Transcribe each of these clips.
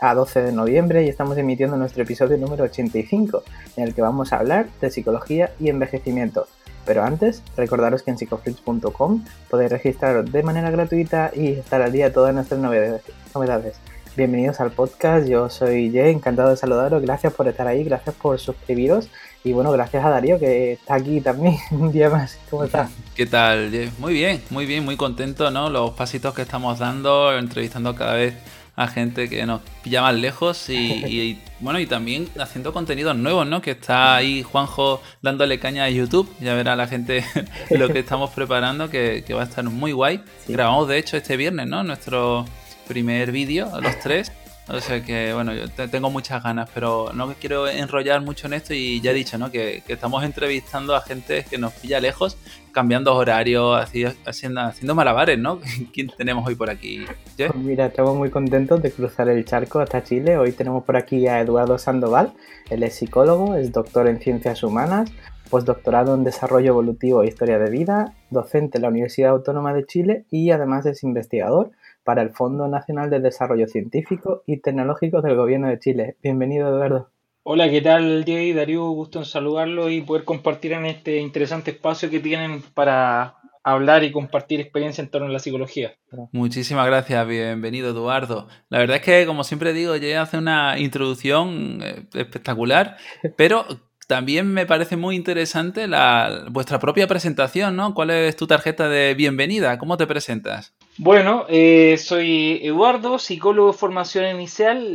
a 12 de noviembre y estamos emitiendo nuestro episodio número 85, en el que vamos a hablar de psicología y envejecimiento. Pero antes, recordaros que en psicoflix.com podéis registraros de manera gratuita y estar al día de todas nuestras novedades. Bienvenidos al podcast, yo soy Jay, encantado de saludaros, gracias por estar ahí, gracias por suscribiros y bueno, gracias a Darío que está aquí también un día más. ¿Cómo estás? ¿Qué tal? Jay? Muy bien, muy bien, muy contento, ¿no? Los pasitos que estamos dando, entrevistando cada vez a gente que nos pilla más lejos y, bueno, y también haciendo contenidos nuevos, ¿no? Que está ahí Juanjo dándole caña a YouTube, ya verá la gente lo que estamos preparando, que, va a estar muy guay. Grabamos de hecho este viernes, ¿no? Nuestro primer vídeo, los tres. O sea que, bueno, yo tengo muchas ganas, pero no quiero enrollar mucho en esto y ya he dicho, ¿no? Que, estamos entrevistando a gente que nos pilla lejos, cambiando horarios, haciendo, haciendo malabares, ¿no? ¿Quién tenemos hoy por aquí? Pues mira, estamos muy contentos de cruzar el charco hasta Chile. Hoy tenemos por aquí a Eduardo Sandoval. Él es psicólogo, es doctor en ciencias humanas, postdoctorado en desarrollo evolutivo e historia de vida, docente en la Universidad Autónoma de Chile y además es investigador para el Fondo Nacional de Desarrollo Científico y Tecnológico del Gobierno de Chile. Bienvenido, Eduardo. Hola, ¿qué tal, Jay? Darío, gusto en saludarlo y poder compartir en este interesante espacio que tienen para hablar y compartir experiencia en torno a la psicología. Muchísimas gracias, bienvenido Eduardo. La verdad es que, como siempre digo, Jay hace una introducción eh, espectacular, pero también me parece muy interesante la, vuestra propia presentación, ¿no? ¿Cuál es tu tarjeta de bienvenida? ¿Cómo te presentas? Bueno, eh, soy Eduardo, psicólogo de formación inicial.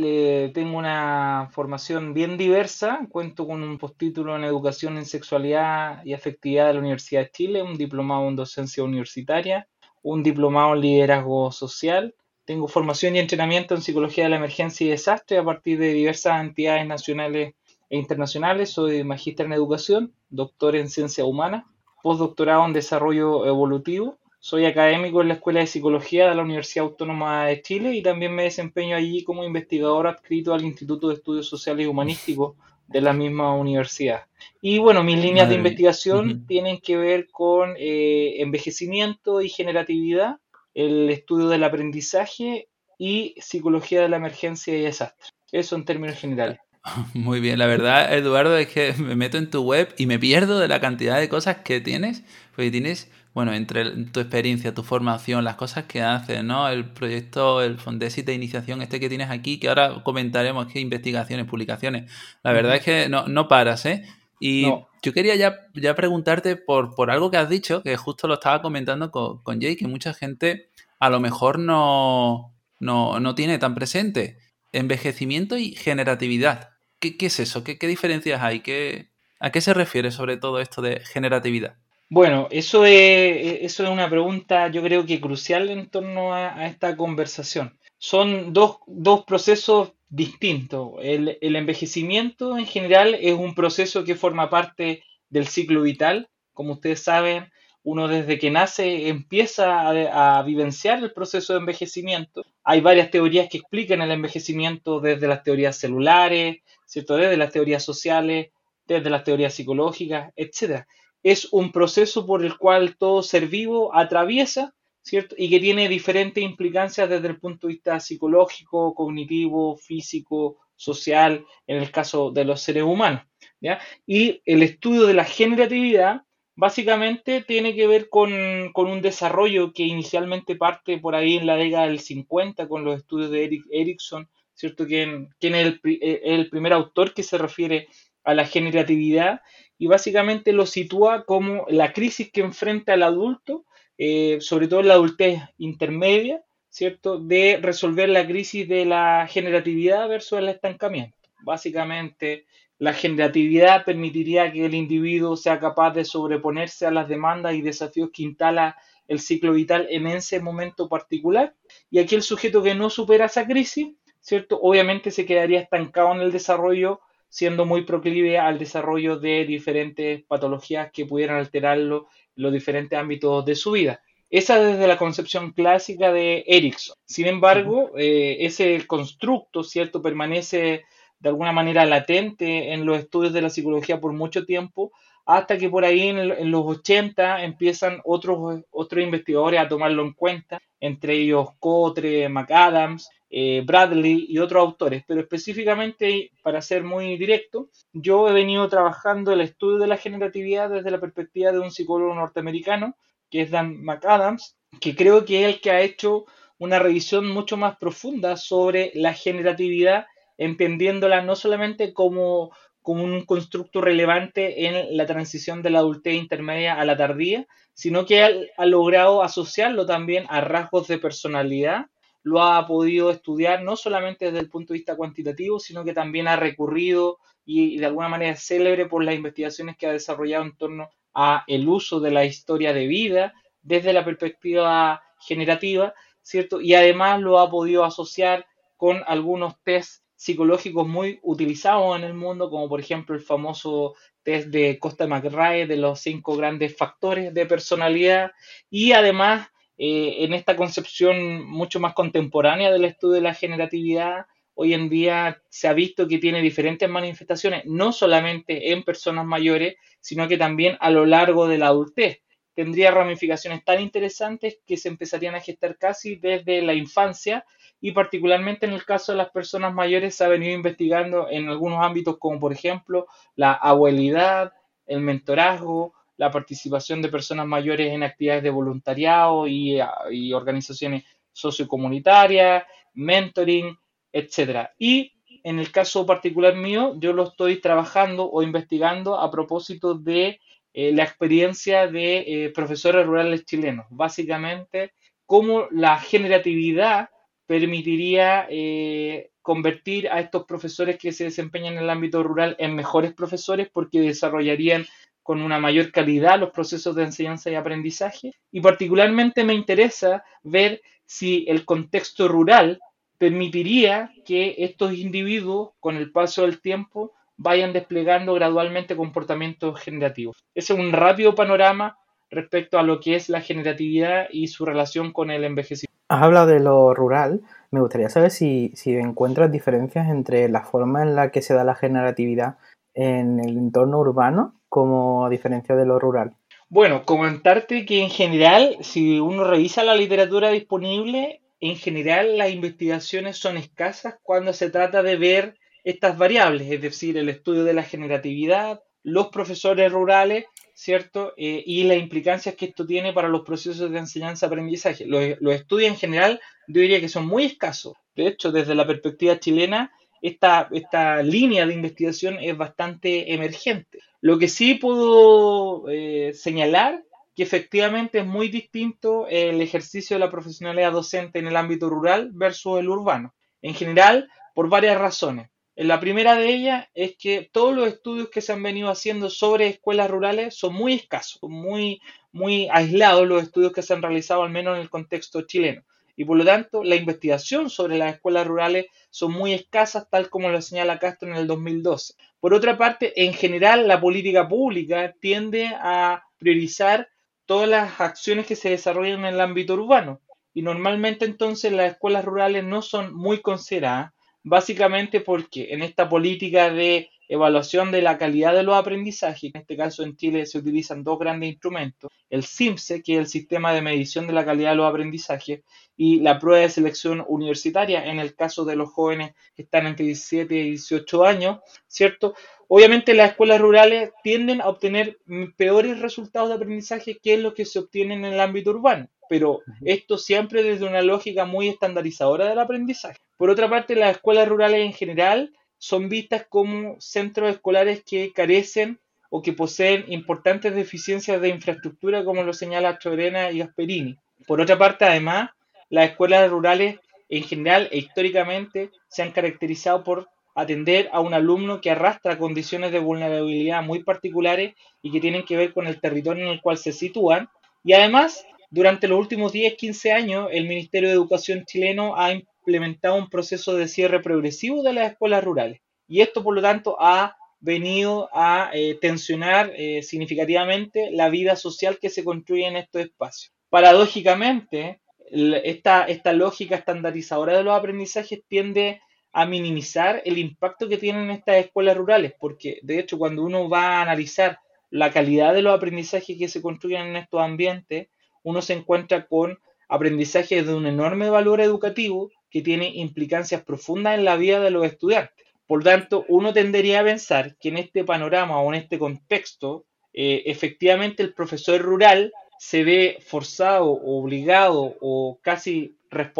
Tengo una formación bien diversa. Cuento con un postítulo en educación en sexualidad y afectividad de la Universidad de Chile, un diplomado en docencia universitaria, un diplomado en liderazgo social. Tengo formación y entrenamiento en psicología de la emergencia y desastre a partir de diversas entidades nacionales e internacionales. Soy magíster en educación, doctor en ciencia humana, postdoctorado en desarrollo evolutivo soy académico en la Escuela de Psicología de la Universidad Autónoma de Chile y también me desempeño allí como investigador adscrito al Instituto de Estudios Sociales y Humanísticos de la misma universidad. Y bueno, mis líneas de investigación tienen que ver con eh, envejecimiento y generatividad, el estudio del aprendizaje y psicología de la emergencia y desastre. Eso en términos generales. Muy bien, la verdad, Eduardo, es que me meto en tu web y me pierdo de la cantidad de cosas que tienes, porque tienes bueno, entre tu experiencia, tu formación, las cosas que haces, ¿no? El proyecto, el Fondesit de iniciación este que tienes aquí, que ahora comentaremos qué investigaciones, publicaciones. La verdad es que no, no paras, ¿eh? Y yo quería ya, ya preguntarte por, por, algo que has dicho, que justo lo estaba comentando con, con Jay, que mucha gente a lo mejor no, no, tiene tan presente. Envejecimiento y generatividad. ¿Qué, qué es eso? ¿Qué, ¿Qué, diferencias hay? ¿Qué, ¿A qué se refiere sobre todo esto de generatividad? Bueno, eso es, eso es una pregunta yo creo que crucial en torno a, esta conversación. Son dos, dos procesos distintos. El, el, envejecimiento en general es un proceso que forma parte del ciclo vital. Como ustedes saben, uno desde que nace empieza a, a, vivenciar el proceso de envejecimiento. Hay varias teorías que explican el envejecimiento desde las teorías celulares, ¿cierto? desde las teorías sociales, desde las teorías psicológicas, etcétera es un proceso por el cual todo ser vivo atraviesa, ¿cierto? Y que tiene diferentes implicancias desde el punto de vista psicológico, cognitivo, físico, social, en el caso de los seres humanos. ¿ya? Y el estudio de la generatividad básicamente tiene que ver con, un desarrollo que inicialmente parte por ahí en la década del 50 con los estudios de Eric Erickson, ¿cierto? Quien, quien es el, el primer autor que se refiere a la generatividad y básicamente lo sitúa como la crisis que enfrenta el adulto, eh, sobre todo la adultez intermedia, ¿cierto? De resolver la crisis de la generatividad versus el estancamiento. Básicamente, la generatividad permitiría que el individuo sea capaz de sobreponerse a las demandas y desafíos que instala el ciclo vital en ese momento particular. Y aquí el sujeto que no supera esa crisis ¿cierto? Obviamente se quedaría estancado en el desarrollo, siendo muy proclive al desarrollo de diferentes patologías que pudieran alterarlo en los diferentes ámbitos de su vida. Esa desde la concepción clásica de Erickson. Sin embargo, eh, ese constructo, ¿cierto?, permanece de alguna manera latente en los estudios de la psicología por mucho tiempo, hasta que por ahí en, los 80 empiezan otros, otros investigadores a tomarlo en cuenta, entre ellos Cotre, McAdams, eh, Bradley y otros autores. Pero específicamente, para ser muy directo, yo he venido trabajando el estudio de la generatividad desde la perspectiva de un psicólogo norteamericano que es Dan McAdams, que creo que es el que ha hecho una revisión mucho más profunda sobre la generatividad, entendiéndola no solamente como, como un constructo relevante en la transición de la adultez intermedia a la tardía, sino que ha, ha logrado asociarlo también a rasgos de personalidad, lo ha podido estudiar no solamente desde el punto de vista cuantitativo, sino que también ha recurrido y de alguna manera es célebre por las investigaciones que ha desarrollado en torno a el uso de la historia de vida desde la perspectiva generativa, ¿cierto? Y además lo ha podido asociar con algunos test psicológicos muy utilizados en el mundo, como por ejemplo el famoso test de Costa McRae de los cinco grandes factores de personalidad y además eh, en esta concepción mucho más contemporánea del estudio de la generatividad, hoy en día se ha visto que tiene diferentes manifestaciones, no solamente en personas mayores, sino que también a lo largo de la adultez. Tendría ramificaciones tan interesantes que se empezarían a gestar casi desde la infancia y particularmente en el caso de las personas mayores se ha venido investigando en algunos ámbitos como por ejemplo la abuelidad, el mentorazgo, la participación de personas mayores en actividades de voluntariado y, y organizaciones sociocomunitarias, mentoring, etcétera. Y en el caso particular mío, yo lo estoy trabajando o investigando a propósito de eh, la experiencia de eh, profesores rurales chilenos. Básicamente, cómo la generatividad permitiría eh, convertir a estos profesores que se desempeñan en el ámbito rural en mejores profesores porque desarrollarían con una mayor calidad los procesos de enseñanza y aprendizaje. Y particularmente me interesa ver si el contexto rural permitiría que estos individuos, con el paso del tiempo, vayan desplegando gradualmente comportamientos generativos. Ese es un rápido panorama respecto a lo que es la generatividad y su relación con el envejecimiento. Has hablado de lo rural. Me gustaría saber si, si encuentras diferencias entre la forma en la que se da la generatividad en el entorno urbano como a diferencia de lo rural. Bueno, comentarte que en general, si uno revisa la literatura disponible, en general las investigaciones son escasas cuando se trata de ver estas variables, es decir, el estudio de la generatividad, los profesores rurales, ¿cierto? Eh, y las implicancias que esto tiene para los procesos de enseñanza-aprendizaje. Los, los, estudios en general, yo diría que son muy escasos. De hecho, desde la perspectiva chilena, esta, esta línea de investigación es bastante emergente. Lo que sí puedo eh, señalar que efectivamente es muy distinto el ejercicio de la profesionalidad docente en el ámbito rural versus el urbano. En general, por varias razones. La primera de ellas es que todos los estudios que se han venido haciendo sobre escuelas rurales son muy escasos, muy, muy aislados los estudios que se han realizado, al menos en el contexto chileno. Y por lo tanto, la investigación sobre las escuelas rurales son muy escasas, tal como lo señala Castro en el 2012. Por otra parte, en general, la política pública tiende a priorizar todas las acciones que se desarrollan en el ámbito urbano. Y normalmente entonces las escuelas rurales no son muy consideradas, básicamente porque en esta política de evaluación de la calidad de los aprendizajes, en este caso en Chile se utilizan dos grandes instrumentos, el CIMSE, que es el sistema de medición de la calidad de los aprendizajes, y la prueba de selección universitaria, en el caso de los jóvenes que están entre 17 y 18 años, ¿cierto? Obviamente las escuelas rurales tienden a obtener peores resultados de aprendizaje que los que se obtienen en el ámbito urbano, pero esto siempre desde una lógica muy estandarizadora del aprendizaje. Por otra parte, las escuelas rurales en general son vistas como centros escolares que carecen o que poseen importantes deficiencias de infraestructura, como lo señala Chorena y Gasperini. Por otra parte, además, las escuelas rurales en general e históricamente se han caracterizado por atender a un alumno que arrastra condiciones de vulnerabilidad muy particulares y que tienen que ver con el territorio en el cual se sitúan. Y además, durante los últimos 10, 15 años, el Ministerio de Educación chileno ha, implementado un proceso de cierre progresivo de las escuelas rurales. Y esto, por lo tanto, ha venido a eh, tensionar eh, significativamente la vida social que se construye en estos espacios. Paradójicamente, esta, esta lógica estandarizadora de los aprendizajes tiende a minimizar el impacto que tienen estas escuelas rurales, porque de hecho cuando uno va a analizar la calidad de los aprendizajes que se construyen en estos ambientes, uno se encuentra con aprendizajes de un enorme valor educativo que tiene implicancias profundas en la vida de los estudiantes. Por tanto, uno tendería a pensar que en este panorama o en este contexto, eh, efectivamente el profesor rural se ve forzado, obligado o casi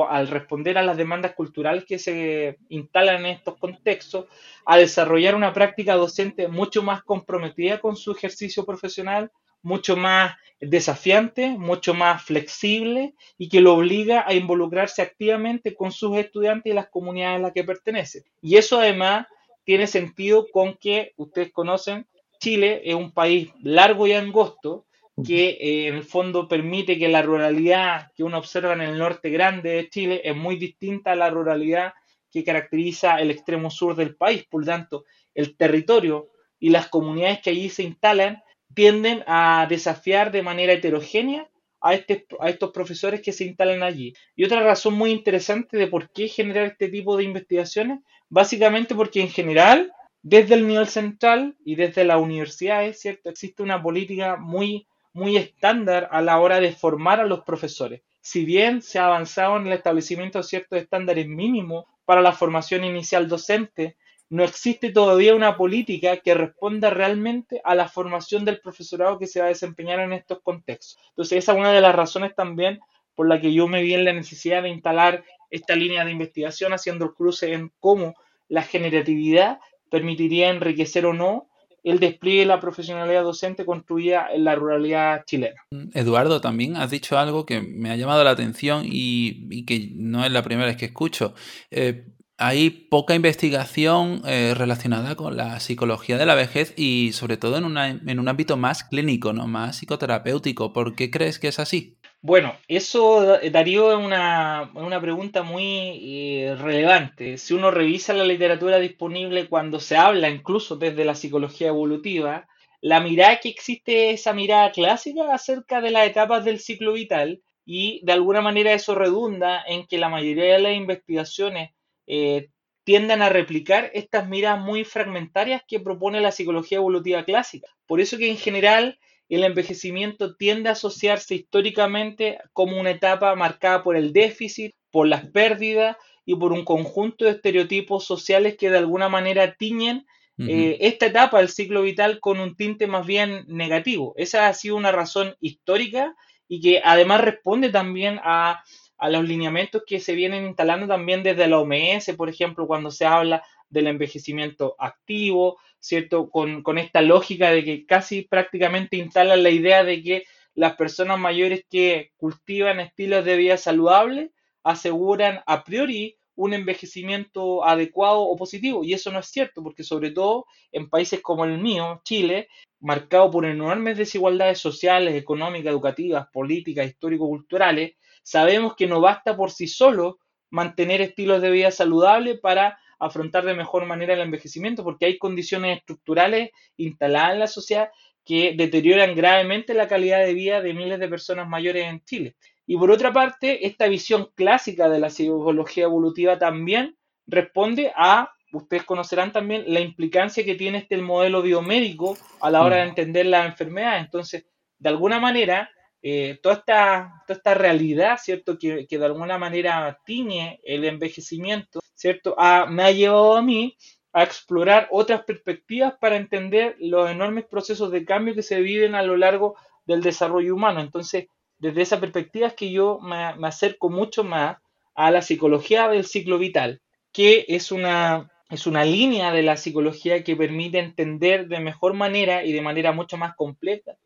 al responder a las demandas culturales que se instalan en estos contextos, a desarrollar una práctica docente mucho más comprometida con su ejercicio profesional, mucho más desafiante, mucho más flexible y que lo obliga a involucrarse activamente con sus estudiantes y las comunidades a las que pertenece. Y eso además tiene sentido con que ustedes conocen, Chile es un país largo y angosto que eh, en el fondo permite que la ruralidad que uno observa en el norte grande de Chile es muy distinta a la ruralidad que caracteriza el extremo sur del país. Por tanto, el territorio y las comunidades que allí se instalan tienden a desafiar de manera heterogénea a, este, a estos profesores que se instalan allí. Y otra razón muy interesante de por qué generar este tipo de investigaciones, básicamente porque en general, desde el nivel central y desde las universidades, ¿cierto? existe una política muy, muy estándar a la hora de formar a los profesores. Si bien se ha avanzado en el establecimiento de ciertos estándares mínimos para la formación inicial docente, no existe todavía una política que responda realmente a la formación del profesorado que se va a desempeñar en estos contextos. Entonces, esa es una de las razones también por la que yo me vi en la necesidad de instalar esta línea de investigación haciendo el cruce en cómo la generatividad permitiría enriquecer o no el despliegue de la profesionalidad docente construida en la ruralidad chilena. Eduardo, también has dicho algo que me ha llamado la atención y, que no es la primera vez que escucho. Eh, hay poca investigación eh, relacionada con la psicología de la vejez y sobre todo en, en un ámbito más clínico, ¿no? más psicoterapéutico. ¿Por qué crees que es así? Bueno, eso, Darío, una, una pregunta muy eh, relevante. Si uno revisa la literatura disponible cuando se habla incluso desde la psicología evolutiva, la mirada que existe es esa mirada clásica acerca de las etapas del ciclo vital y de alguna manera eso redunda en que la mayoría de las investigaciones eh, tiendan a replicar estas miradas muy fragmentarias que propone la psicología evolutiva clásica. Por eso que en general el envejecimiento tiende a asociarse históricamente como una etapa marcada por el déficit, por las pérdidas y por un conjunto de estereotipos sociales que de alguna manera tiñen eh, esta etapa del ciclo vital con un tinte más bien negativo. Esa ha sido una razón histórica y que además responde también a a los lineamientos que se vienen instalando también desde la OMS, por ejemplo, cuando se habla del envejecimiento activo, ¿cierto? Con, esta lógica de que casi prácticamente instalan la idea de que las personas mayores que cultivan estilos de vida saludables aseguran a priori un envejecimiento adecuado o positivo. Y eso no es cierto, porque sobre todo en países como el mío, Chile, marcado por enormes desigualdades sociales, económicas, educativas, políticas, histórico-culturales, Sabemos que no basta por sí solo mantener estilos de vida saludables para afrontar de mejor manera el envejecimiento, porque hay condiciones estructurales instaladas en la sociedad que deterioran gravemente la calidad de vida de miles de personas mayores en Chile. Y por otra parte, esta visión clásica de la psicología evolutiva también responde a, ustedes conocerán también, la implicancia que tiene este modelo biomédico a la hora de mm. entender la enfermedad. Entonces, de alguna manera, eh, toda, esta, toda esta realidad, ¿cierto? Que, de alguna manera tiñe el envejecimiento, ¿cierto? me ha llevado a mí a explorar otras perspectivas para entender los enormes procesos de cambio que se viven a lo largo del desarrollo humano. Entonces, desde esa perspectiva es que yo me, me acerco mucho más a la psicología del ciclo vital, que es una, es una línea de la psicología que permite entender de mejor manera y de manera mucho más completa,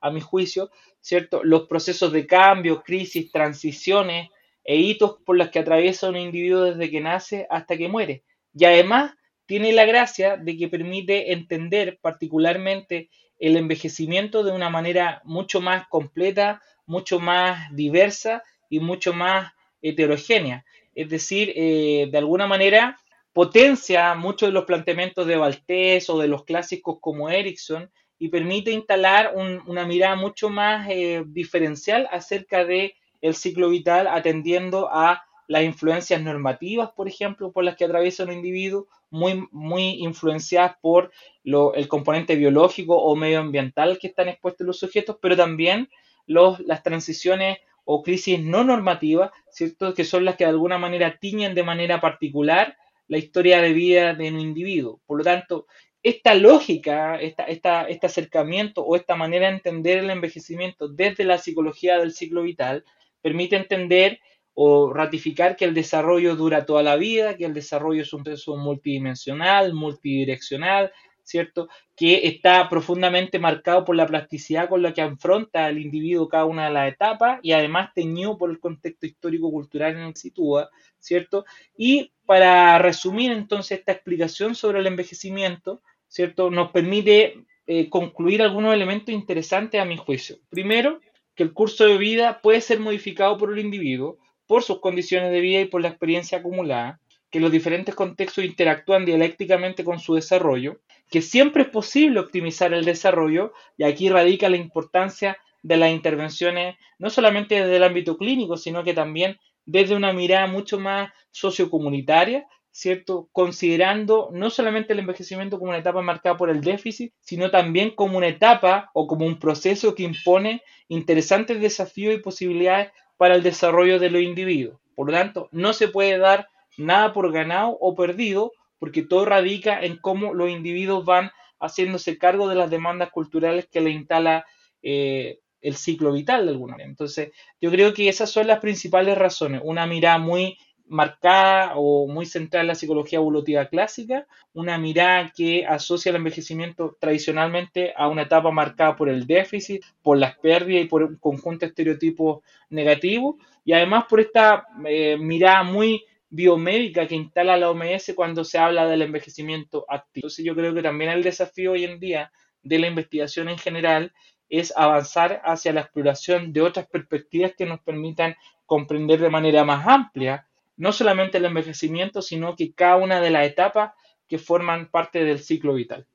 a mi juicio, ¿cierto? Los procesos de cambio, crisis, transiciones e hitos por los que atraviesa un individuo desde que nace hasta que muere. Y además tiene la gracia de que permite entender particularmente el envejecimiento de una manera mucho más completa, mucho más diversa y mucho más heterogénea. es decir, eh, de alguna manera potencia muchos de los planteamientos de Valtés o de los clásicos como Erickson y permite instalar una mirada mucho más eh, diferencial acerca de el ciclo vital atendiendo a las influencias normativas, por ejemplo, por las que atraviesa un individuo, muy, muy influenciadas por el componente biológico o medioambiental que están expuestos los sujetos, pero también los, las transiciones o crisis no normativas, ¿cierto? que son las que de alguna manera tiñen de manera particular la historia de vida de un individuo. Por lo tanto, esta lógica, esta, este acercamiento o esta manera de entender el envejecimiento desde la psicología del ciclo vital permite entender o ratificar que el desarrollo dura toda la vida, que el desarrollo es un proceso multidimensional, multidireccional, ¿cierto? Que está profundamente marcado por la plasticidad con la que afronta el individuo cada una de las etapas y además teñido por el contexto histórico-cultural en el que sitúa, ¿cierto? Y para resumir entonces esta explicación sobre el envejecimiento, ¿cierto? Nos permite eh, concluir algunos elementos interesantes a mi juicio. Primero, que el curso de vida puede ser modificado por el individuo, por sus condiciones de vida y por la experiencia acumulada, que los diferentes contextos interactúan dialécticamente con su desarrollo, que siempre es posible optimizar el desarrollo, y aquí radica la importancia de las intervenciones, no solamente desde el ámbito clínico, sino que también desde una mirada mucho más sociocomunitaria, ¿cierto? Considerando no solamente el envejecimiento como una etapa marcada por el déficit, sino también como una etapa o como un proceso que impone interesantes desafíos y posibilidades para el desarrollo de los individuos. Por lo tanto, no se puede dar nada por ganado o perdido, porque todo radica en cómo los individuos van haciéndose cargo de las demandas culturales que le instala eh, el ciclo vital de alguna manera. Entonces, yo creo que esas son las principales razones. Una mirada muy marcada o muy centrada en la psicología evolutiva clásica, una mirada que asocia el envejecimiento tradicionalmente a una etapa marcada por el déficit, por las pérdidas y por un conjunto de estereotipos negativos, y además por esta eh, mirada muy biomédica que instala la OMS cuando se habla del envejecimiento activo. Entonces yo creo que también el desafío hoy en día de la investigación en general es avanzar hacia la exploración de otras perspectivas que nos permitan comprender de manera más amplia no solamente el envejecimiento, sino que cada una de las etapas que forman parte del ciclo vital.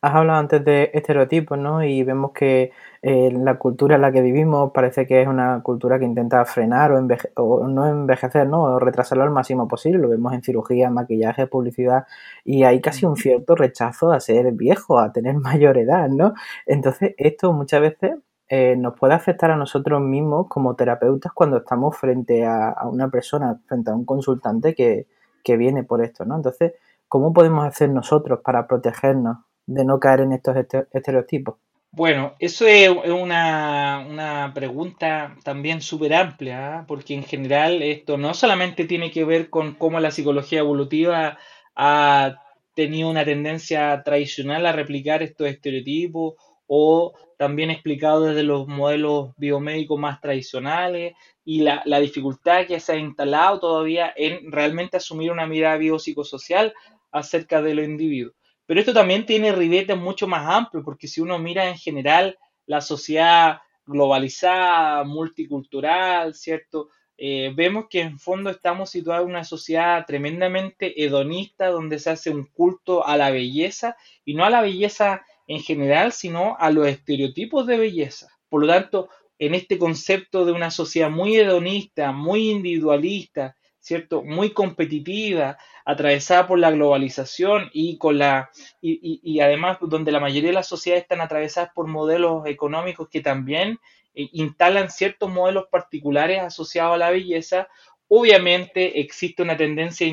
Has hablado antes de estereotipos, ¿no? Y vemos que eh, la cultura en la que vivimos parece que es una cultura que intenta frenar o, o, no envejecer, ¿no? O retrasarlo al máximo posible. Lo vemos en cirugía, maquillaje, publicidad y hay casi un cierto rechazo a ser viejo, a tener mayor edad, ¿no? Entonces esto muchas veces eh, nos puede afectar a nosotros mismos como terapeutas cuando estamos frente a, una persona, frente a un consultante que, viene por esto, ¿no? Entonces, ¿cómo podemos hacer nosotros para protegernos de no caer en estos estereotipos? Bueno, eso es una, pregunta también súper amplia, ¿ah? porque en general esto no solamente tiene que ver con cómo la psicología evolutiva ha tenido una tendencia tradicional a replicar estos estereotipos o también explicado desde los modelos biomédicos más tradicionales y la, dificultad que se ha instalado todavía en realmente asumir una mirada biopsicosocial acerca de los individuos. Pero esto también tiene ribetes mucho más amplios, porque si uno mira en general la sociedad globalizada, multicultural, ¿cierto? Eh, vemos que en fondo estamos situados en una sociedad tremendamente hedonista, donde se hace un culto a la belleza, y no a la belleza en general, sino a los estereotipos de belleza. Por lo tanto, en este concepto de una sociedad muy hedonista, muy individualista, ¿cierto? Muy competitiva, atravesada por la globalización y con la y, y, además donde la mayoría de las sociedades están atravesadas por modelos económicos que también eh, instalan ciertos modelos particulares asociados a la belleza, obviamente existe una tendencia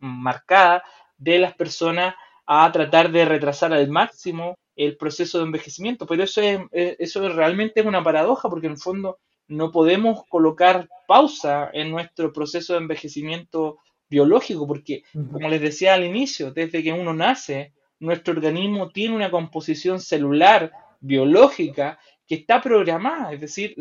marcada de las personas a tratar de retrasar al máximo el proceso de envejecimiento, pero eso es, eso realmente es una paradoja porque en el fondo no podemos colocar pausa en nuestro proceso de envejecimiento biológico porque, como les decía al inicio, desde que uno nace, nuestro organismo tiene una composición celular biológica que está programada, es decir,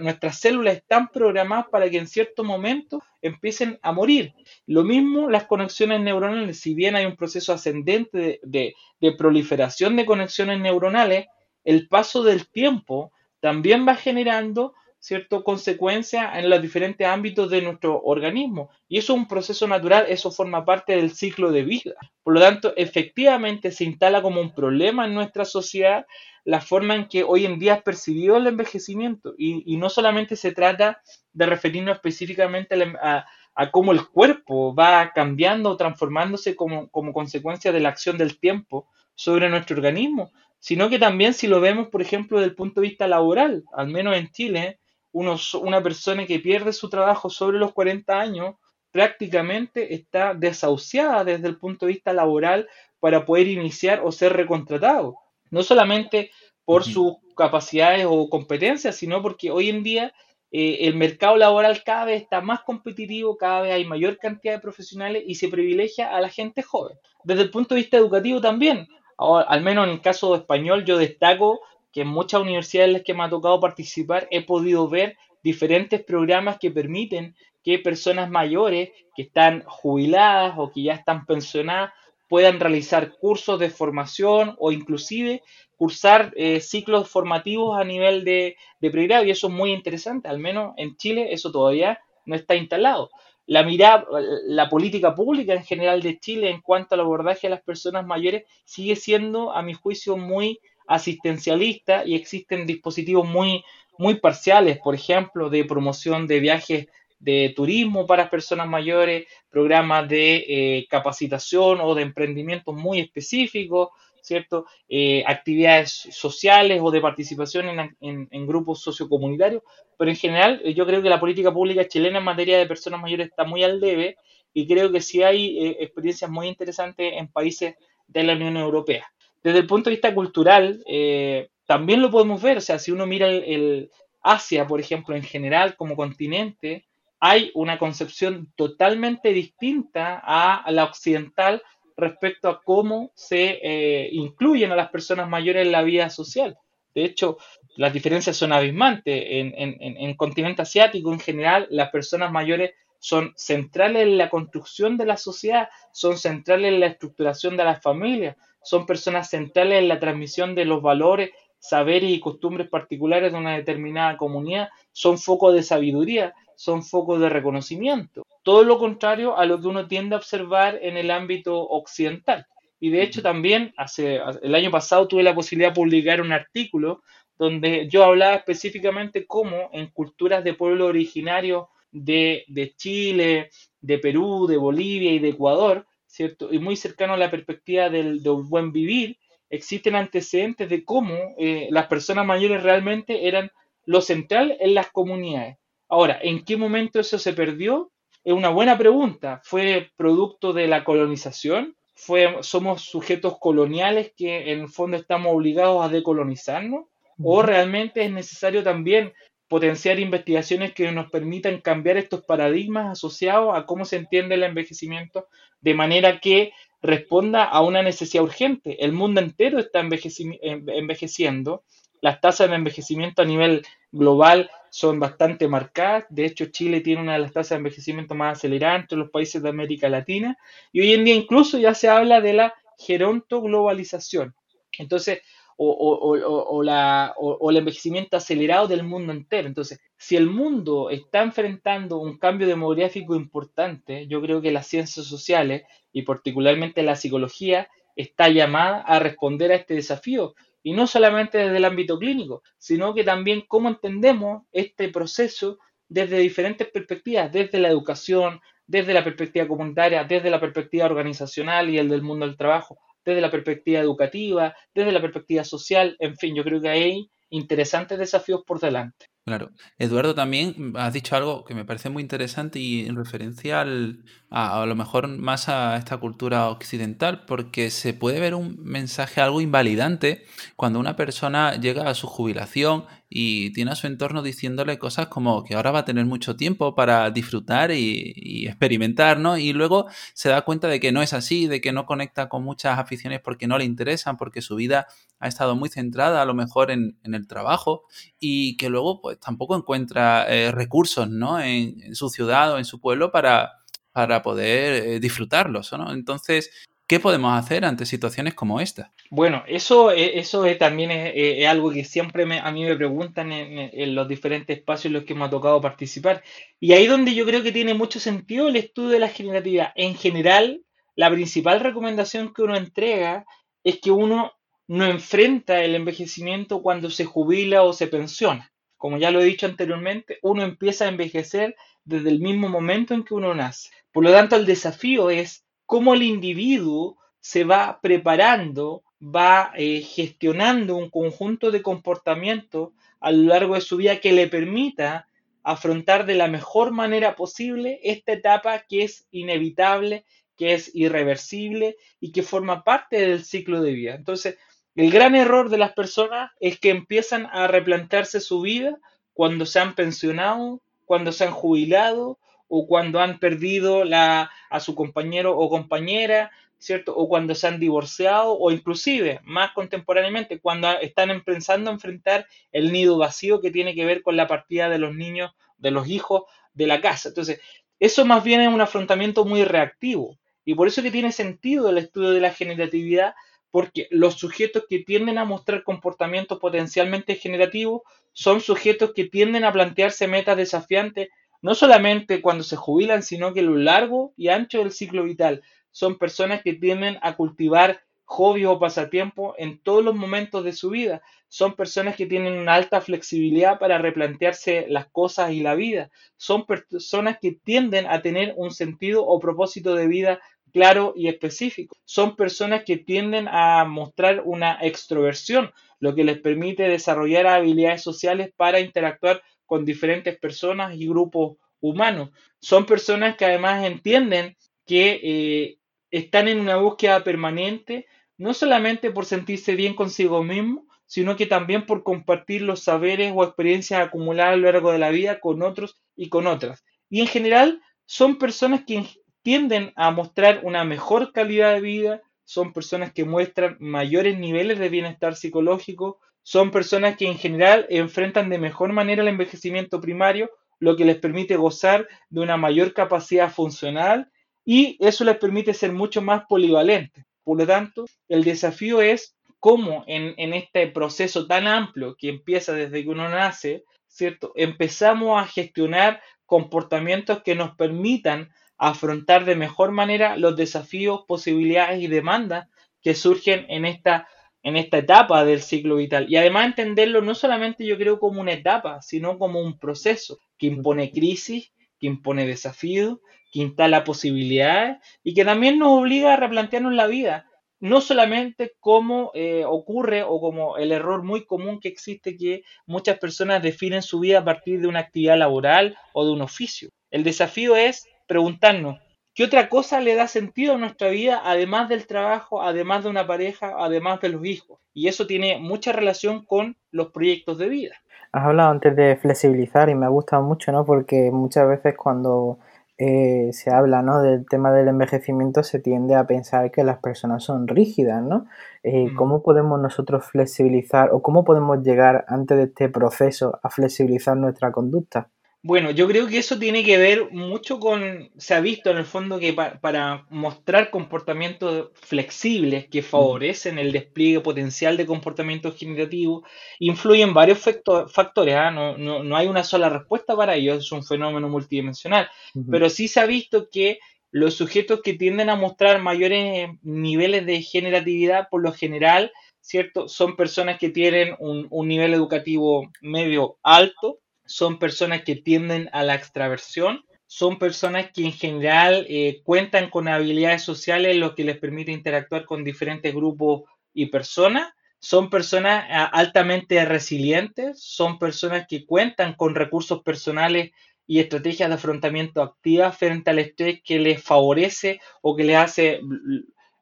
nuestras células están programadas para que en cierto momento empiecen a morir. Lo mismo las conexiones neuronales, si bien hay un proceso ascendente de, de proliferación de conexiones neuronales, el paso del tiempo también va generando ¿cierto? Consecuencia en los diferentes ámbitos de nuestro organismo. Y eso es un proceso natural, eso forma parte del ciclo de vida. Por lo tanto, efectivamente se instala como un problema en nuestra sociedad la forma en que hoy en día es percibido el envejecimiento. Y, no solamente se trata de referirnos específicamente a, cómo el cuerpo va cambiando o transformándose como, como consecuencia de la acción del tiempo sobre nuestro organismo, sino que también si lo vemos, por ejemplo, desde el punto de vista laboral, al menos en Chile, una persona que pierde su trabajo sobre los 40 años prácticamente está desahuciada desde el punto de vista laboral para poder iniciar o ser recontratado. No solamente por sus capacidades o competencias, sino porque hoy en día eh, el mercado laboral cada vez está más competitivo, cada vez hay mayor cantidad de profesionales y se privilegia a la gente joven. Desde el punto de vista educativo también, al menos en el caso español, yo destaco que en muchas universidades en las que me ha tocado participar he podido ver diferentes programas que permiten que personas mayores que están jubiladas o que ya están pensionadas puedan realizar cursos de formación o inclusive cursar eh, ciclos formativos a nivel de, de pregrado y eso es muy interesante, al menos en Chile eso todavía no está instalado. La mirada, la política pública en general de Chile en cuanto al abordaje a las personas mayores sigue siendo, a mi juicio, muy asistencialista y existen dispositivos muy, muy parciales, por ejemplo, de promoción de viajes de turismo para personas mayores, programas de eh, capacitación o de emprendimientos muy específicos, ¿cierto? Eh, actividades sociales o de participación en, en, grupos sociocomunitarios, pero en general eh, yo creo que la política pública chilena en materia de personas mayores está muy al debe y creo que sí hay experiencias muy interesantes en países de la Unión Europea. Desde el punto de vista cultural, eh, también lo podemos ver, o sea, si uno mira el, Asia, por ejemplo, en general como continente, hay una concepción totalmente distinta a la occidental respecto a cómo se eh, incluyen a las personas mayores en la vida social. De hecho, las diferencias son abismantes. En, en, el continente asiático, en general, las personas mayores son centrales en la construcción de la sociedad, son centrales en la estructuración de las familias, son personas centrales en la transmisión de los valores, saberes y costumbres particulares de una determinada comunidad, son focos de sabiduría, son focos de reconocimiento. Todo lo contrario a lo que uno tiende a observar en el ámbito occidental. Y de hecho también hace, el año pasado tuve la posibilidad de publicar un artículo donde yo hablaba específicamente cómo en culturas de pueblos originarios de, de Chile, de Perú, de Bolivia y de Ecuador, ¿cierto? Y muy cercano a la perspectiva del, buen vivir, existen antecedentes de cómo eh, las personas mayores realmente eran lo central en las comunidades. Ahora, ¿en qué momento eso se perdió? Es una buena pregunta. ¿Fue producto de la colonización? ¿Fue, ¿Somos sujetos coloniales que en el fondo estamos obligados a decolonizarnos? ¿O realmente es necesario también potenciar investigaciones que nos permitan cambiar estos paradigmas asociados a cómo se entiende el envejecimiento de manera que responda a una necesidad urgente. El mundo entero está envejeciendo, las tasas de envejecimiento a nivel global son bastante marcadas, de hecho Chile tiene una de las tasas de envejecimiento más aceleradas entre los países de América Latina y hoy en día incluso ya se habla de la gerontoglobalización. Entonces, o, la, o, el envejecimiento acelerado del mundo entero. Entonces, si el mundo está enfrentando un cambio demográfico importante, yo creo que las ciencias sociales y particularmente la psicología está llamada a responder a este desafío. Y no solamente desde el ámbito clínico, sino que también cómo entendemos este proceso desde diferentes perspectivas, desde la educación, desde la perspectiva comunitaria, desde la perspectiva organizacional y el del mundo del trabajo desde la perspectiva educativa, desde la perspectiva social, en fin, yo creo que hay interesantes desafíos por delante. Claro. Eduardo, también has dicho algo que me parece muy interesante y en referencia al, a, a, lo mejor más a esta cultura occidental, porque se puede ver un mensaje algo invalidante cuando una persona llega a su jubilación y tiene a su entorno diciéndole cosas como que ahora va a tener mucho tiempo para disfrutar y, experimentar, ¿no? Y luego se da cuenta de que no es así, de que no conecta con muchas aficiones porque no le interesan, porque su vida ha estado muy centrada a lo mejor en, el trabajo y que luego pues tampoco encuentra eh, recursos, ¿no? En, su ciudad o en su pueblo para, para poder eh, disfrutarlos, ¿no? Entonces, ¿Qué podemos hacer ante situaciones como esta? Bueno, eso, e, eso también es, algo que siempre a mí me preguntan en, los diferentes espacios en los que me ha tocado participar. Y ahí donde yo creo que tiene mucho sentido el estudio de la generatividad. En general, la principal recomendación que uno entrega es que uno no enfrenta el envejecimiento cuando se jubila o se pensiona. Como ya lo he dicho anteriormente, uno empieza a envejecer desde el mismo momento en que uno nace. Por lo tanto, el desafío es cómo el individuo se va preparando, va eh, gestionando un conjunto de comportamientos a lo largo de su vida que le permita afrontar de la mejor manera posible esta etapa que es inevitable, que es irreversible y que forma parte del ciclo de vida. Entonces, el gran error de las personas es que empiezan a replantearse su vida cuando se han pensionado, cuando se han jubilado o cuando han perdido a su compañero o compañera, ¿cierto? O cuando se han divorciado o inclusive, más contemporáneamente, cuando están empezando a enfrentar el nido vacío que tiene que ver con la partida de los niños, de los hijos de la casa. Entonces, eso más bien es un afrontamiento muy reactivo. Y por eso que tiene sentido el estudio de la generatividad, porque los sujetos que tienden a mostrar comportamientos potencialmente generativos son sujetos que tienden a plantearse metas desafiantes no solamente cuando se jubilan, sino que a lo largo y ancho del ciclo vital. Son personas que tienden a cultivar hobbies o pasatiempos en todos los momentos de su vida. Son personas que tienen una alta flexibilidad para replantearse las cosas y la vida. Son personas que tienden a tener un sentido o propósito de vida claro y específico. Son personas que tienden a mostrar una extroversión, lo que les permite desarrollar habilidades sociales para interactuar con diferentes personas y grupos humanos. Son personas que además entienden que eh, están en una búsqueda permanente, no solamente por sentirse bien consigo mismo, sino que también por compartir los saberes o experiencias acumuladas a lo largo de la vida con otros y con otras. Y en general son personas que tienden a mostrar una mejor calidad de vida, son personas que muestran mayores niveles de bienestar psicológico, son personas que en general enfrentan de mejor manera el envejecimiento primario, lo que les permite gozar de una mayor capacidad funcional y eso les permite ser mucho más polivalentes. Por lo tanto, el desafío es cómo en, en este proceso tan amplio que empieza desde que uno nace, ¿cierto? Empezamos a gestionar comportamientos que nos permitan afrontar de mejor manera los desafíos, posibilidades y demandas que surgen en esta en esta etapa del ciclo vital. Y además entenderlo no solamente yo creo como una etapa, sino como un proceso que impone crisis, que impone desafíos, que instala posibilidades y que también nos obliga a replantearnos la vida. No solamente como eh, ocurre o como el error muy común que existe que muchas personas definen su vida a partir de una actividad laboral o de un oficio. El desafío es preguntarnos, ¿Qué otra cosa le da sentido a nuestra vida además del trabajo, además de una pareja, además de los hijos? Y eso tiene mucha relación con los proyectos de vida. Has hablado antes de flexibilizar y me ha gustado mucho, ¿no? Porque muchas veces cuando eh, se habla ¿no? del tema del envejecimiento se tiende a pensar que las personas son rígidas, ¿no? Eh, ¿Cómo podemos nosotros flexibilizar o cómo podemos llegar antes de este proceso a flexibilizar nuestra conducta? Bueno, yo creo que eso tiene que ver mucho con, se ha visto en el fondo que para mostrar comportamientos flexibles que favorecen el despliegue potencial de comportamientos generativos, influyen varios factores, ¿ah? no, no, hay una sola respuesta para ello, es un fenómeno multidimensional, pero sí se ha visto que los sujetos que tienden a mostrar mayores niveles de generatividad, por lo general, ¿cierto? Son personas que tienen un, un nivel educativo medio alto, son personas que tienden a la extraversión, son personas que en general eh, cuentan con habilidades sociales, lo que les permite interactuar con diferentes grupos y personas. Son personas altamente resilientes, son personas que cuentan con recursos personales y estrategias de afrontamiento activas frente al estrés que les favorece o que les hace,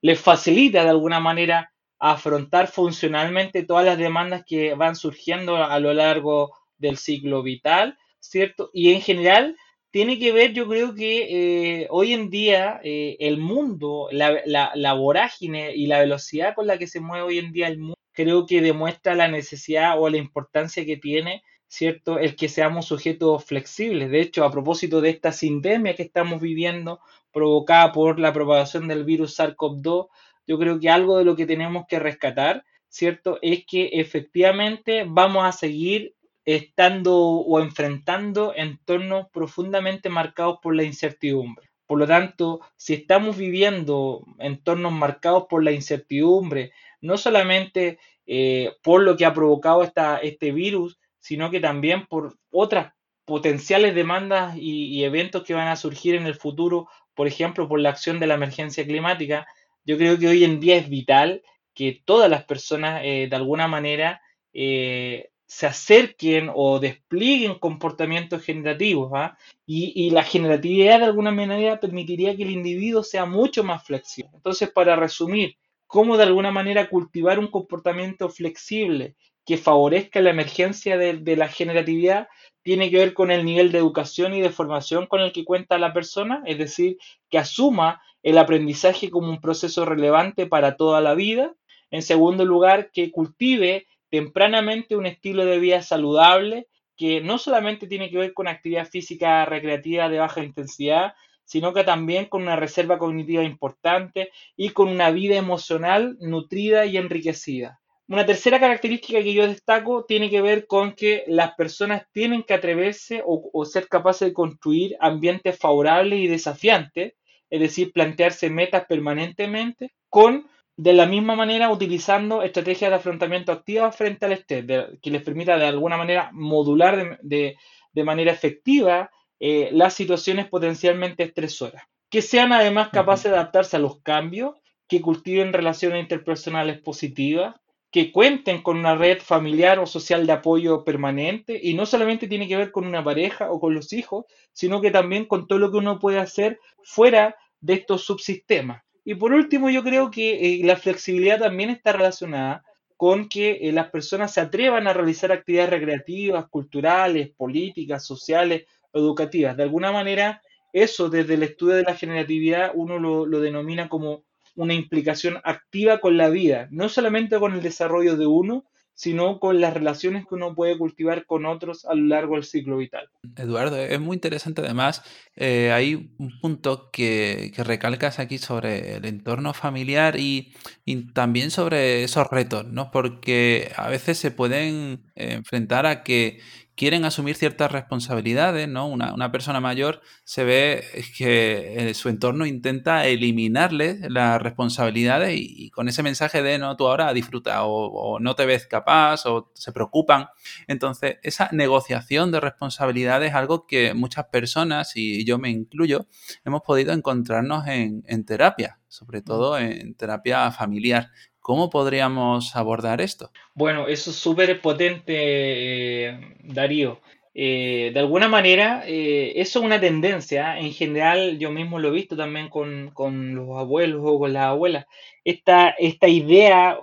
les facilita de alguna manera afrontar funcionalmente todas las demandas que van surgiendo a lo largo del ciclo vital, ¿cierto? Y en general tiene que ver, yo creo que eh, hoy en día eh, el mundo, la, la, vorágine y la velocidad con la que se mueve hoy en día el mundo, creo que demuestra la necesidad o la importancia que tiene, ¿cierto? El que seamos sujetos flexibles. De hecho, a propósito de esta sindemia que estamos viviendo, provocada por la propagación del virus SARS-CoV-2, yo creo que algo de lo que tenemos que rescatar, ¿cierto? Es que efectivamente vamos a seguir estando o enfrentando entornos profundamente marcados por la incertidumbre. Por lo tanto, si estamos viviendo entornos marcados por la incertidumbre, no solamente eh, por lo que ha provocado esta, este virus, sino que también por otras potenciales demandas y, eventos que van a surgir en el futuro, por ejemplo, por la acción de la emergencia climática, yo creo que hoy en día es vital que todas las personas eh, de alguna manera eh, se acerquen o desplieguen comportamientos generativos. ¿ah? Y, la generatividad de alguna manera permitiría que el individuo sea mucho más flexible. Entonces, para resumir, cómo de alguna manera cultivar un comportamiento flexible que favorezca la emergencia de, de la generatividad tiene que ver con el nivel de educación y de formación con el que cuenta la persona, es decir, que asuma el aprendizaje como un proceso relevante para toda la vida. En segundo lugar, que cultive tempranamente un estilo de vida saludable que no solamente tiene que ver con actividad física recreativa de baja intensidad, sino que también con una reserva cognitiva importante y con una vida emocional nutrida y enriquecida. Una tercera característica que yo destaco tiene que ver con que las personas tienen que atreverse o, ser capaces de construir ambientes favorables y desafiantes, es decir, plantearse metas permanentemente con de la misma manera utilizando estrategias de afrontamiento activas frente al estrés, que les permita de alguna manera modular de, manera efectiva eh, las situaciones potencialmente estresoras. Que sean además capaces de adaptarse a los cambios, que cultiven relaciones interpersonales positivas, que cuenten con una red familiar o social de apoyo permanente y no solamente tiene que ver con una pareja o con los hijos, sino que también con todo lo que uno puede hacer fuera de estos subsistemas. Y por último, yo creo que eh, la flexibilidad también está relacionada con que eh, las personas se atrevan a realizar actividades recreativas, culturales, políticas, sociales, educativas. De alguna manera, eso desde el estudio de la generatividad uno lo, lo denomina como una implicación activa con la vida, no solamente con el desarrollo de uno, sino con las relaciones que uno puede cultivar con otros a lo largo del ciclo vital. Eduardo, es muy interesante además. Eh, hay un punto que, recalcas aquí sobre el entorno familiar y, y, también sobre esos retos, ¿no? Porque a veces se pueden enfrentar a que quieren asumir ciertas responsabilidades, ¿no? Una, persona mayor se ve que eh, su entorno intenta eliminarle las responsabilidades y, con ese mensaje de no, tú ahora disfruta o, no te ves capaz o se preocupan. Entonces, esa negociación de responsabilidades es algo que muchas personas, y yo me incluyo, hemos podido encontrarnos en, en terapia, sobre todo en terapia familiar. ¿Cómo podríamos abordar esto? Bueno, eso es súper potente, eh, Darío. Eh, de alguna manera, eh, eso es una tendencia. En general, yo mismo lo he visto también con, los abuelos o con las abuelas. Esta, esta idea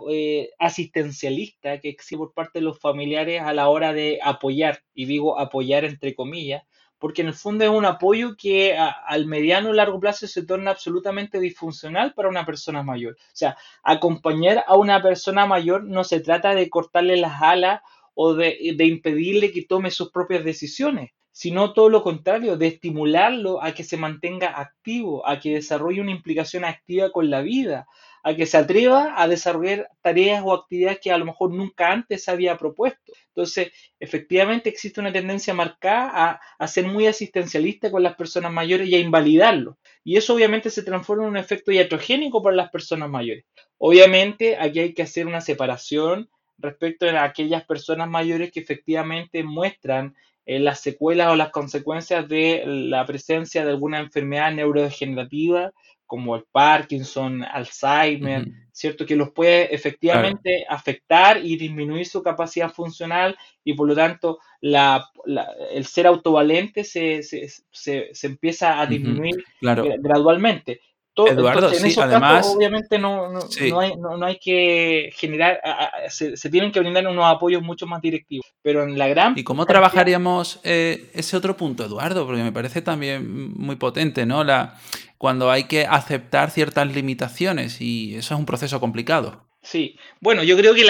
asistencialista que existe por parte de los familiares a la hora de apoyar, y digo apoyar entre comillas, porque en el fondo es un apoyo que al mediano o largo plazo se torna absolutamente disfuncional para una persona mayor. O sea, acompañar a una persona mayor no se trata de cortarle las alas o de, de impedirle que tome sus propias decisiones, sino todo lo contrario, de estimularlo a que se mantenga activo, a que desarrolle una implicación activa con la vida, a que se atreva a desarrollar tareas o actividades que a lo mejor nunca antes había propuesto. Entonces, efectivamente existe una tendencia marcada a, ser muy asistencialista con las personas mayores y a invalidarlo. Y eso obviamente se transforma en un efecto iatrogénico para las personas mayores. Obviamente aquí hay que hacer una separación respecto a aquellas personas mayores que efectivamente muestran eh, las secuelas o las consecuencias de la presencia de alguna enfermedad neurodegenerativa como el Parkinson, Alzheimer, ¿cierto? Que los puede efectivamente afectar y disminuir su capacidad funcional y por lo tanto la, el ser autovalente se, se, se, se empieza a disminuir gradualmente. Eduardo, en sí, además, obviamente no, no, no, hay, no, hay, que generar, se, se, tienen que brindar unos apoyos mucho más directivos, pero en la gran... ¿Y cómo trabajaríamos eh, ese otro punto, Eduardo? Porque me parece también muy potente, ¿no? La, cuando hay que aceptar ciertas limitaciones y eso es un proceso complicado. Sí, bueno, yo creo que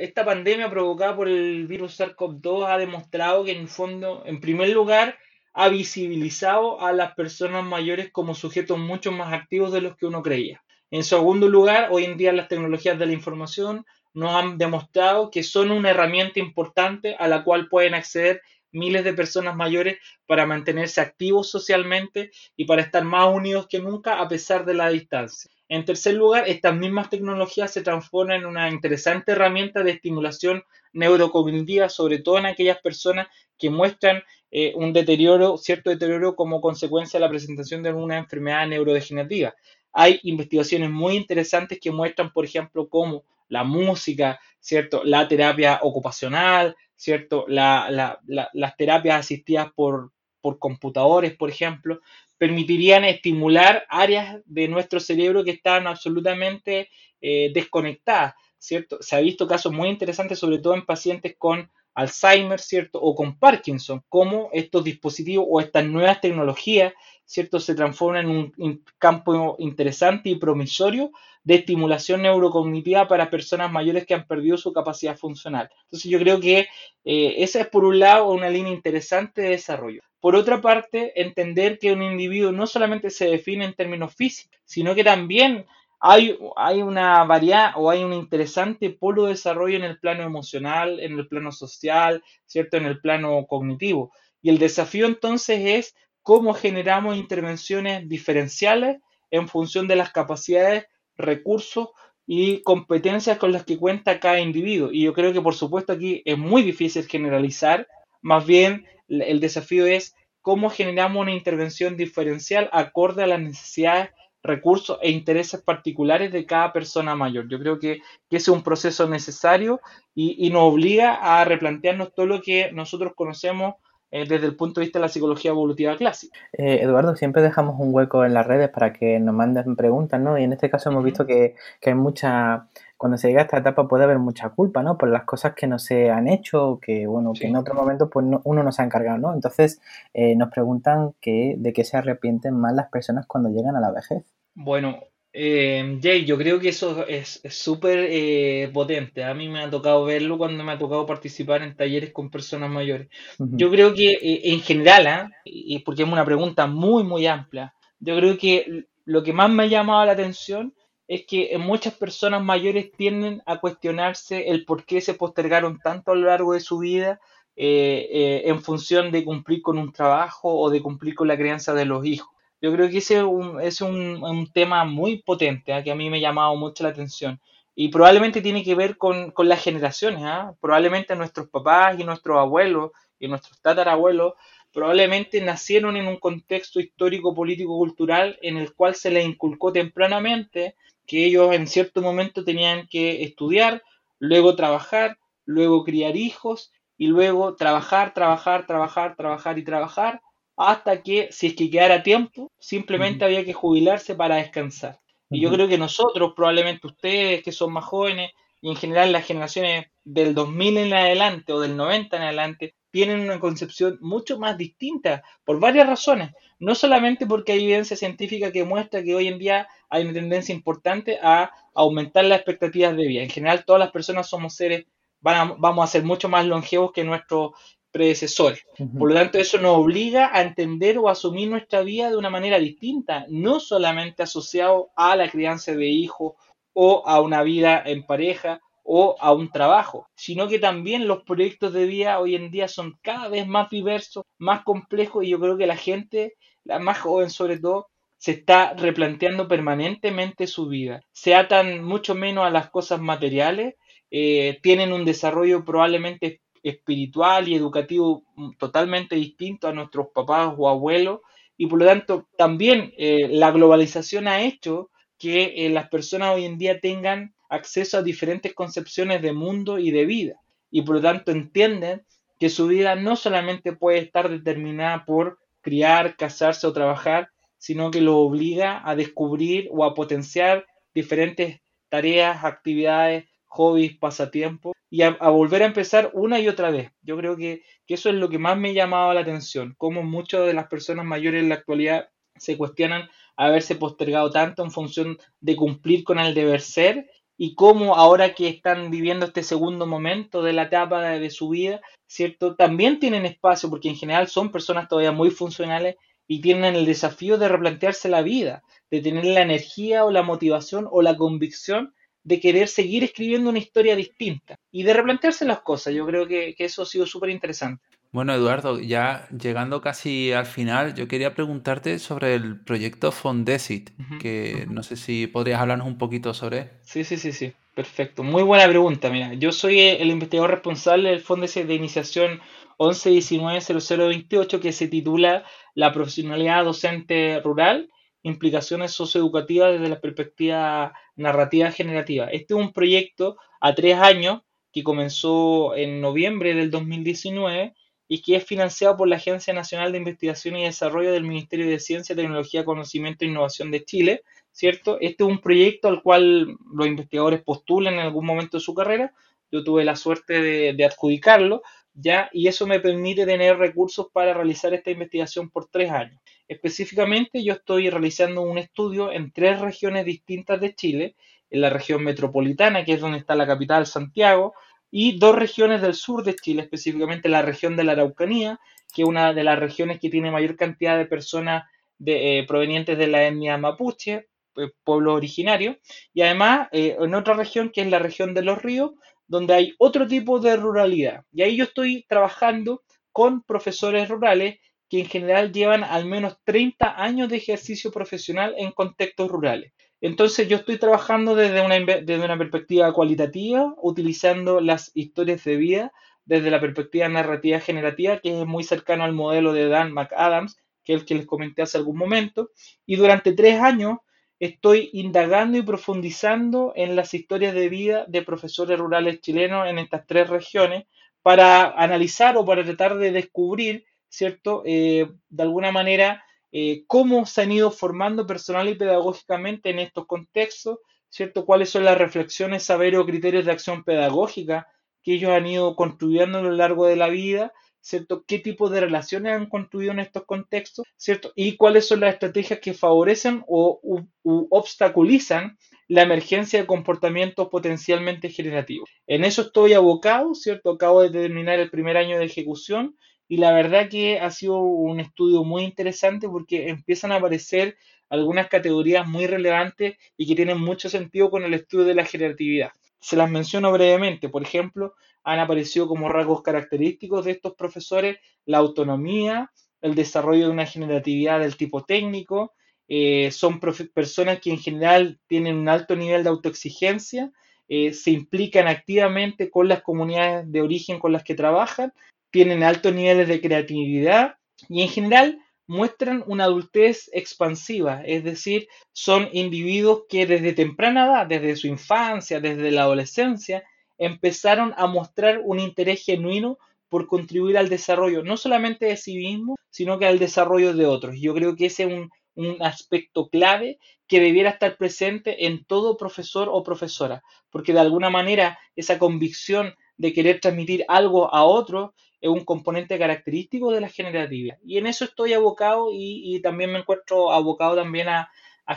esta pandemia provocada por el virus SARS-CoV-2 ha demostrado que en el fondo, en primer lugar, ha visibilizado a las personas mayores como sujetos mucho más activos de los que uno creía. En segundo lugar, hoy en día las tecnologías de la información nos han demostrado que son una herramienta importante a la cual pueden acceder miles de personas mayores para mantenerse activos socialmente y para estar más unidos que nunca a pesar de la distancia. En tercer lugar, estas mismas tecnologías se transforman en una interesante herramienta de estimulación neurocognitiva, sobre todo en aquellas personas que muestran eh, un deterioro, cierto deterioro como consecuencia de la presentación de una enfermedad neurodegenerativa. Hay investigaciones muy interesantes que muestran, por ejemplo, cómo la música, ¿cierto? La terapia ocupacional, ¿cierto? las terapias asistidas por, por computadores, por ejemplo, permitirían estimular áreas de nuestro cerebro que están absolutamente eh, desconectadas, ¿cierto? Se ha visto casos muy interesantes, sobre todo en pacientes con Alzheimer, ¿cierto? O con Parkinson, cómo estos dispositivos o estas nuevas tecnologías, ¿cierto? Se transforman en un, campo interesante y promisorio de estimulación neurocognitiva para personas mayores que han perdido su capacidad funcional. Entonces yo creo que eh, esa es por un lado una línea interesante de desarrollo. Por otra parte, entender que un individuo no solamente se define en términos físicos, sino que también hay, hay una variedad o hay un interesante polo de desarrollo en el plano emocional, en el plano social, ¿cierto? En el plano cognitivo. Y el desafío entonces es cómo generamos intervenciones diferenciales en función de las capacidades, recursos y competencias con las que cuenta cada individuo. Y yo creo que por supuesto aquí es muy difícil generalizar, más bien el desafío es cómo generamos una intervención diferencial acorde a las necesidades, recursos e intereses particulares de cada persona mayor. Yo creo que, ese es un proceso necesario y, nos obliga a replantearnos todo lo que nosotros conocemos eh, desde el punto de vista de la psicología evolutiva clásica. Eh, Eduardo, siempre dejamos un hueco en las redes para que nos manden preguntas, ¿no? Y en este caso hemos visto que, que hay mucha cuando se llega a esta etapa puede haber mucha culpa, ¿no? Por las cosas que no se han hecho, que bueno, que en otro momento pues uno no se ha encargado, ¿no? Entonces eh, nos preguntan que, de qué se arrepienten más las personas cuando llegan a la vejez. Bueno, eh, Jay, yo creo que eso es súper eh, potente. A mí me ha tocado verlo cuando me ha tocado participar en talleres con personas mayores. Yo creo que eh, en general, ¿ah? y porque es una pregunta muy, muy amplia, yo creo que lo que más me ha llamado la atención es que muchas personas mayores tienden a cuestionarse el por qué se postergaron tanto a lo largo de su vida eh, en función de cumplir con un trabajo o de cumplir con la crianza de los hijos. Yo creo que ese es un, tema muy potente, ¿ah? que a mí me ha llamado mucho la atención. Y probablemente tiene que ver con, las generaciones. ¿ah? Probablemente nuestros papás y nuestros abuelos y nuestros tatarabuelos probablemente nacieron en un contexto histórico, político, cultural en el cual se les inculcó tempranamente que ellos en cierto momento tenían que estudiar, luego trabajar, luego criar hijos y luego trabajar, trabajar, trabajar, trabajar y trabajar hasta que si es que quedara tiempo, simplemente había que jubilarse para descansar. Y yo creo que nosotros, probablemente ustedes que son más jóvenes y en general las generaciones del 2000 en adelante o del 90 en adelante, tienen una concepción mucho más distinta por varias razones. No solamente porque hay evidencia científica que muestra que hoy en día hay una tendencia importante a aumentar las expectativas de vida. En general, todas las personas somos seres, vamos a ser mucho más longevos que nuestros predecesores. Por lo tanto, eso nos obliga a entender o asumir nuestra vida de una manera distinta, no solamente asociado a la crianza de hijos o a una vida en pareja o a un trabajo, sino que también los proyectos de vida hoy en día son cada vez más diversos, más complejos y yo creo que la gente, la más joven sobre todo, se está replanteando permanentemente su vida. Se atan mucho menos a las cosas materiales, eh, tienen un desarrollo probablemente espiritual y educativo totalmente distinto a nuestros papás o abuelos y por lo tanto también eh, la globalización ha hecho que eh, las personas hoy en día tengan acceso a diferentes concepciones de mundo y de vida. Y por lo tanto entienden que su vida no solamente puede estar determinada por criar, casarse o trabajar, sino que lo obliga a descubrir o a potenciar diferentes tareas, actividades, hobbies, pasatiempos y a, volver a empezar una y otra vez. Yo creo que, que, eso es lo que más me llamaba la atención, cómo muchas de las personas mayores en la actualidad se cuestionan haberse postergado tanto en función de cumplir con el deber ser y cómo ahora que están viviendo este segundo momento de la etapa de, su vida, ¿cierto? También tienen espacio, porque en general son personas todavía muy funcionales y tienen el desafío de replantearse la vida, de tener la energía o la motivación o la convicción de querer seguir escribiendo una historia distinta y de replantearse las cosas. Yo creo que, que eso ha sido súper interesante. Bueno, Eduardo, ya llegando casi al final, yo quería preguntarte sobre el proyecto Fondesit, que no sé si podrías hablarnos un poquito sobre él. Sí, sí, sí, sí, perfecto. Muy buena pregunta. Mira, yo soy el investigador responsable del Fondesit de iniciación 11190028, que se titula La profesionalidad docente rural, implicaciones socioeducativas desde la perspectiva narrativa generativa. Este es un proyecto a tres años que comenzó en noviembre del 2019 y que es financiado por la Agencia Nacional de Investigación y Desarrollo del Ministerio de Ciencia, Tecnología, Conocimiento e Innovación de Chile, ¿cierto? Este es un proyecto al cual los investigadores postulan en algún momento de su carrera. Yo tuve la suerte de, adjudicarlo, ¿ya? Y eso me permite tener recursos para realizar esta investigación por tres años. Específicamente, yo estoy realizando un estudio en tres regiones distintas de Chile, en la región metropolitana, que es donde está la capital, Santiago, y dos regiones del sur de Chile, específicamente la región de la Araucanía, que es una de las regiones que tiene mayor cantidad de personas de, eh, provenientes de la etnia mapuche, eh, pueblo originario, y además eh, en otra región que es la región de los ríos, donde hay otro tipo de ruralidad. Y ahí yo estoy trabajando con profesores rurales que en general llevan al menos 30 años de ejercicio profesional en contextos rurales. Entonces yo estoy trabajando desde una, desde una perspectiva cualitativa, utilizando las historias de vida desde la perspectiva narrativa generativa, que es muy cercano al modelo de Dan McAdams, que es el que les comenté hace algún momento. Y durante tres años estoy indagando y profundizando en las historias de vida de profesores rurales chilenos en estas tres regiones para analizar o para tratar de descubrir, ¿cierto? Eh, de alguna manera, eh, cómo se han ido formando personal y pedagógicamente en estos contextos, ¿cierto? Cuáles son las reflexiones, saberes o criterios de acción pedagógica que ellos han ido construyendo a lo largo de la vida, ¿cierto? ¿Qué tipo de relaciones han construido en estos contextos, ¿cierto? Y cuáles son las estrategias que favorecen o obstaculizan la emergencia de comportamientos potencialmente generativos. En eso estoy abocado, ¿cierto? Acabo de terminar el primer año de ejecución y la verdad que ha sido un estudio muy interesante porque empiezan a aparecer algunas categorías muy relevantes y que tienen mucho sentido con el estudio de la generatividad. Se las menciono brevemente. Por ejemplo, han aparecido como rasgos característicos de estos profesores la autonomía, el desarrollo de una generatividad del tipo técnico, eh, son personas que en general tienen un alto nivel de autoexigencia, eh, se implican activamente con las comunidades de origen con las que trabajan tienen altos niveles de creatividad y en general muestran una adultez expansiva, es decir, son individuos que desde temprana edad, desde su infancia, desde la adolescencia, empezaron a mostrar un interés genuino por contribuir al desarrollo no solamente de sí mismos, sino que al desarrollo de otros. Yo creo que ese es un, un aspecto clave que debiera estar presente en todo profesor o profesora, porque de alguna manera esa convicción de querer transmitir algo a otro es un componente característico de la generatividad. Y en eso estoy abocado y, también me encuentro abocado también a,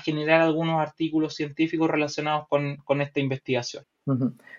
generar algunos artículos científicos relacionados con, esta investigación.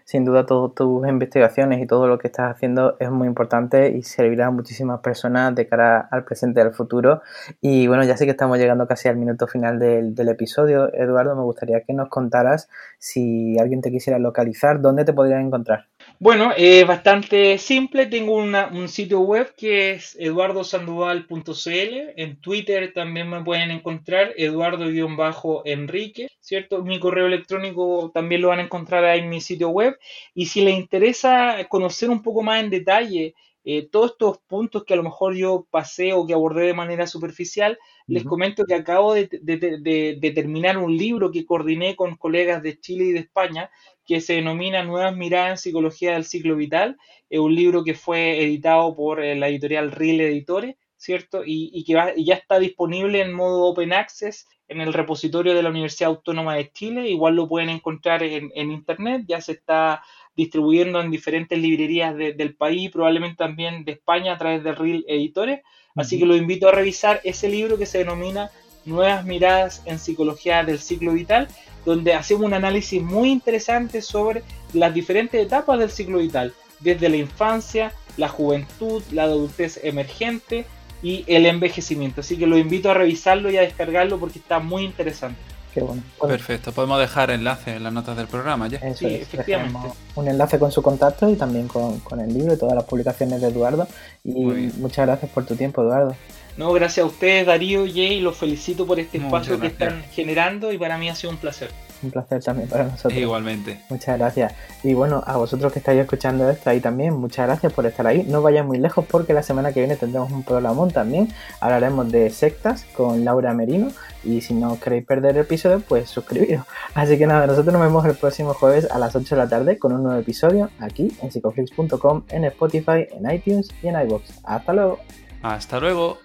Sin duda, todas tus investigaciones y todo lo que estás haciendo es muy importante y servirá a muchísimas personas de cara al presente y al futuro. Y bueno, ya sé que estamos llegando casi al minuto final del, del episodio. Eduardo, me gustaría que nos contaras si alguien te quisiera localizar, ¿dónde te podrían encontrar? Bueno, es bastante simple. Tengo un sitio web que es eduardosandoval.cl. En Twitter también me pueden encontrar eduardo-enrique, ¿cierto? Mi correo electrónico también lo van a encontrar ahí en mi sitio web. Y si les interesa conocer un poco más en detalle eh, todos estos puntos que a lo mejor yo pasé o que abordé de manera superficial, les comento que acabo de, de, terminar un libro que coordiné con colegas de Chile y de España que se denomina Nuevas miradas en psicología del ciclo vital. Es un libro que fue editado por eh, la editorial RIL Editores, ¿cierto? Y, que ya está disponible en modo Open Access en el repositorio de la Universidad Autónoma de Chile. Igual lo pueden encontrar en, Internet, ya se está distribuyendo en diferentes librerías del país, probablemente también de España a través de RIL Editores. Así que lo invito a revisar ese libro que se denomina Nuevas miradas en psicología del ciclo vital donde hacemos un análisis muy interesante sobre las diferentes etapas del ciclo vital, desde la infancia, la juventud, la adultez emergente y el envejecimiento. Así que lo invito a revisarlo y a descargarlo porque está muy interesante. Qué bueno. Perfecto, podemos dejar enlace en las notas del programa ya. Eso Sí, es, efectivamente. Un enlace con su contacto y también con, con el libro y todas las publicaciones de Eduardo. Y muchas gracias por tu tiempo, Eduardo. No, gracias a ustedes, Darío y Jay, los felicito por este Muchas espacio que están generando y para mí ha sido un placer. Un placer también para nosotros. Igualmente. Muchas gracias. Y bueno, a vosotros que estáis escuchando esto ahí también, muchas gracias por estar ahí. No vayáis muy lejos porque la semana que viene tendremos un programón también. Hablaremos de sectas con Laura Merino. Y si no queréis perder el episodio, pues suscribiros. Así que nada, nosotros nos vemos el próximo jueves a las 8 de la tarde con un nuevo episodio aquí en psicoflix.com, en Spotify, en iTunes y en iBox. Hasta luego. Hasta luego.